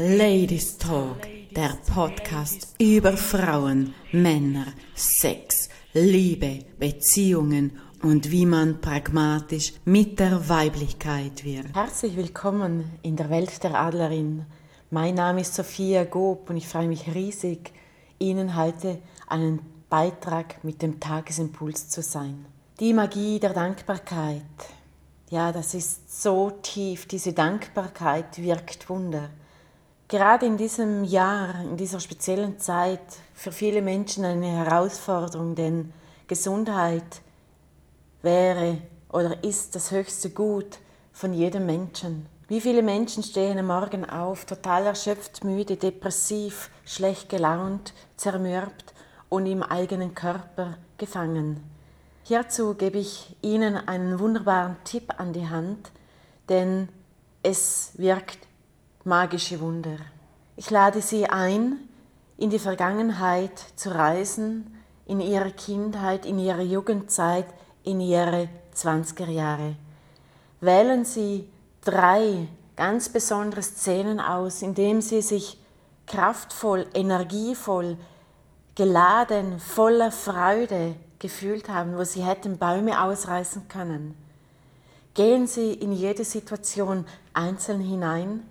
Ladies Talk, der Podcast über Frauen, Männer, Sex, Liebe, Beziehungen und wie man pragmatisch mit der Weiblichkeit wird. Herzlich willkommen in der Welt der Adlerin. Mein Name ist Sophia Gob und ich freue mich riesig, Ihnen heute einen Beitrag mit dem Tagesimpuls zu sein. Die Magie der Dankbarkeit. Ja, das ist so tief. Diese Dankbarkeit wirkt Wunder gerade in diesem Jahr, in dieser speziellen Zeit, für viele Menschen eine Herausforderung, denn Gesundheit wäre oder ist das höchste Gut von jedem Menschen. Wie viele Menschen stehen am Morgen auf, total erschöpft, müde, depressiv, schlecht gelaunt, zermürbt und im eigenen Körper gefangen. Hierzu gebe ich Ihnen einen wunderbaren Tipp an die Hand, denn es wirkt magische Wunder. Ich lade Sie ein, in die Vergangenheit zu reisen, in Ihre Kindheit, in Ihre Jugendzeit, in Ihre 20er Jahre. Wählen Sie drei ganz besondere Szenen aus, in denen Sie sich kraftvoll, energievoll, geladen, voller Freude gefühlt haben, wo Sie hätten Bäume ausreißen können. Gehen Sie in jede Situation einzeln hinein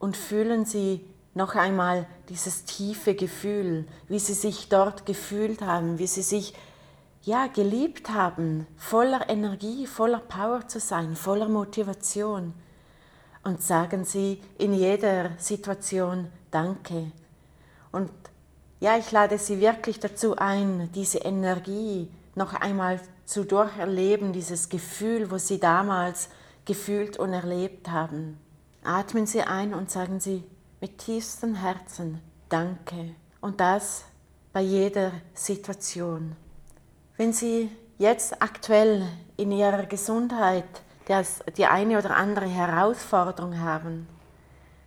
und fühlen Sie noch einmal dieses tiefe Gefühl, wie Sie sich dort gefühlt haben, wie Sie sich ja geliebt haben, voller Energie, voller Power zu sein, voller Motivation. Und sagen Sie in jeder Situation Danke. Und ja, ich lade Sie wirklich dazu ein, diese Energie noch einmal zu durcherleben, dieses Gefühl, wo Sie damals gefühlt und erlebt haben. Atmen Sie ein und sagen Sie mit tiefstem Herzen Danke. Und das bei jeder Situation. Wenn Sie jetzt aktuell in Ihrer Gesundheit die eine oder andere Herausforderung haben,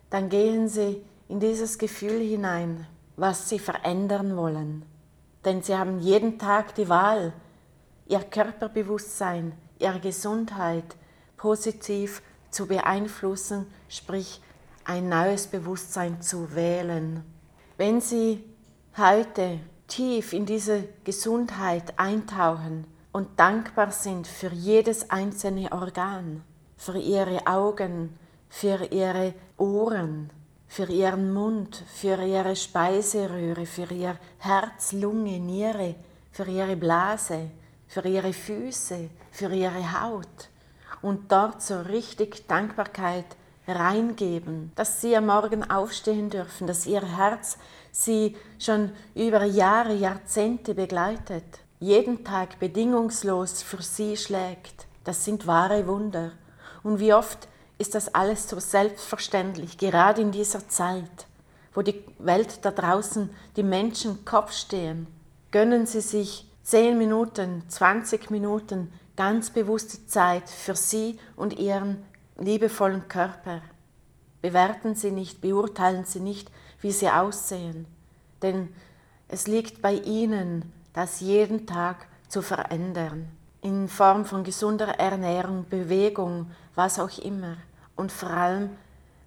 dann gehen Sie in dieses Gefühl hinein, was Sie verändern wollen. Denn Sie haben jeden Tag die Wahl, Ihr Körperbewusstsein, Ihre Gesundheit positiv zu beeinflussen, sprich ein neues Bewusstsein zu wählen. Wenn Sie heute tief in diese Gesundheit eintauchen und dankbar sind für jedes einzelne Organ, für Ihre Augen, für Ihre Ohren, für Ihren Mund, für Ihre Speiseröhre, für Ihr Herz, Lunge, Niere, für Ihre Blase, für Ihre Füße, für Ihre Haut und dort so richtig Dankbarkeit reingeben, dass sie am Morgen aufstehen dürfen, dass ihr Herz sie schon über Jahre, Jahrzehnte begleitet, jeden Tag bedingungslos für sie schlägt. Das sind wahre Wunder. Und wie oft ist das alles so selbstverständlich, gerade in dieser Zeit, wo die Welt da draußen, die Menschen Kopf stehen. Gönnen Sie sich 10 Minuten, 20 Minuten ganz bewusste Zeit für Sie und Ihren liebevollen Körper. Bewerten Sie nicht, beurteilen Sie nicht, wie Sie aussehen, denn es liegt bei Ihnen, das jeden Tag zu verändern, in Form von gesunder Ernährung, Bewegung, was auch immer. Und vor allem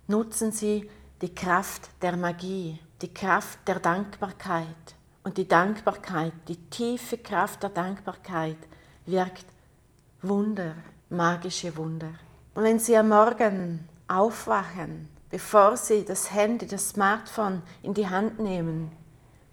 nutzen Sie die Kraft der Magie, die Kraft der Dankbarkeit. Und die Dankbarkeit, die tiefe Kraft der Dankbarkeit wirkt Wunder, magische Wunder. Und wenn Sie am Morgen aufwachen, bevor Sie das Handy, das Smartphone in die Hand nehmen,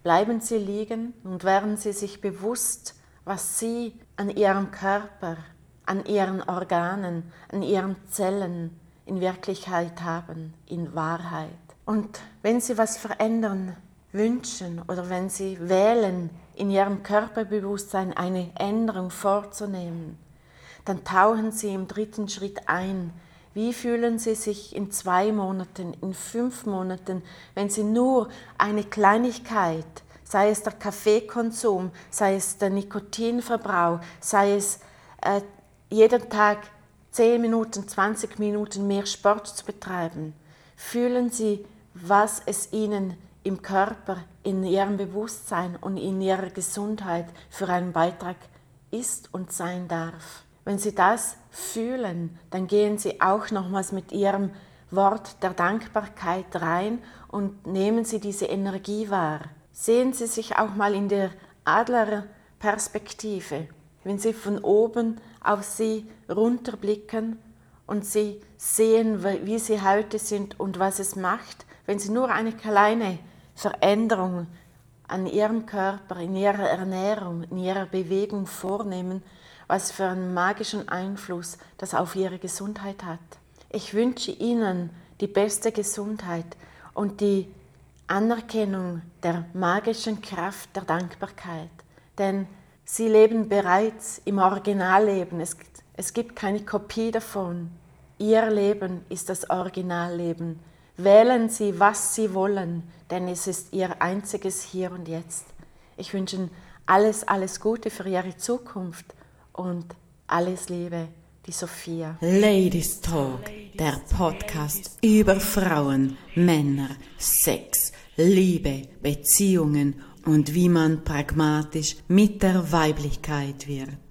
bleiben Sie liegen und werden Sie sich bewusst, was Sie an Ihrem Körper, an Ihren Organen, an Ihren Zellen in Wirklichkeit haben, in Wahrheit. Und wenn Sie was verändern wünschen oder wenn Sie wählen, in Ihrem Körperbewusstsein eine Änderung vorzunehmen, dann tauchen Sie im dritten Schritt ein. Wie fühlen Sie sich in zwei Monaten, in fünf Monaten, wenn Sie nur eine Kleinigkeit, sei es der Kaffeekonsum, sei es der Nikotinverbrauch, sei es äh, jeden Tag 10 Minuten, 20 Minuten mehr Sport zu betreiben, fühlen Sie, was es Ihnen im Körper, in Ihrem Bewusstsein und in Ihrer Gesundheit für einen Beitrag ist und sein darf. Wenn Sie das fühlen, dann gehen Sie auch nochmals mit Ihrem Wort der Dankbarkeit rein und nehmen Sie diese Energie wahr. Sehen Sie sich auch mal in der Adlerperspektive, wenn Sie von oben auf Sie runterblicken und Sie sehen, wie Sie heute sind und was es macht, wenn Sie nur eine kleine Veränderung an Ihrem Körper, in Ihrer Ernährung, in Ihrer Bewegung vornehmen, was für einen magischen Einfluss das auf Ihre Gesundheit hat. Ich wünsche Ihnen die beste Gesundheit und die Anerkennung der magischen Kraft der Dankbarkeit. Denn Sie leben bereits im Originalleben. Es, es gibt keine Kopie davon. Ihr Leben ist das Originalleben. Wählen Sie, was Sie wollen, denn es ist Ihr einziges Hier und Jetzt. Ich wünsche Ihnen alles, alles Gute für Ihre Zukunft und alles Liebe, die Sophia. Ladies Talk, der Podcast über Frauen, Männer, Sex, Liebe, Beziehungen und wie man pragmatisch mit der Weiblichkeit wird.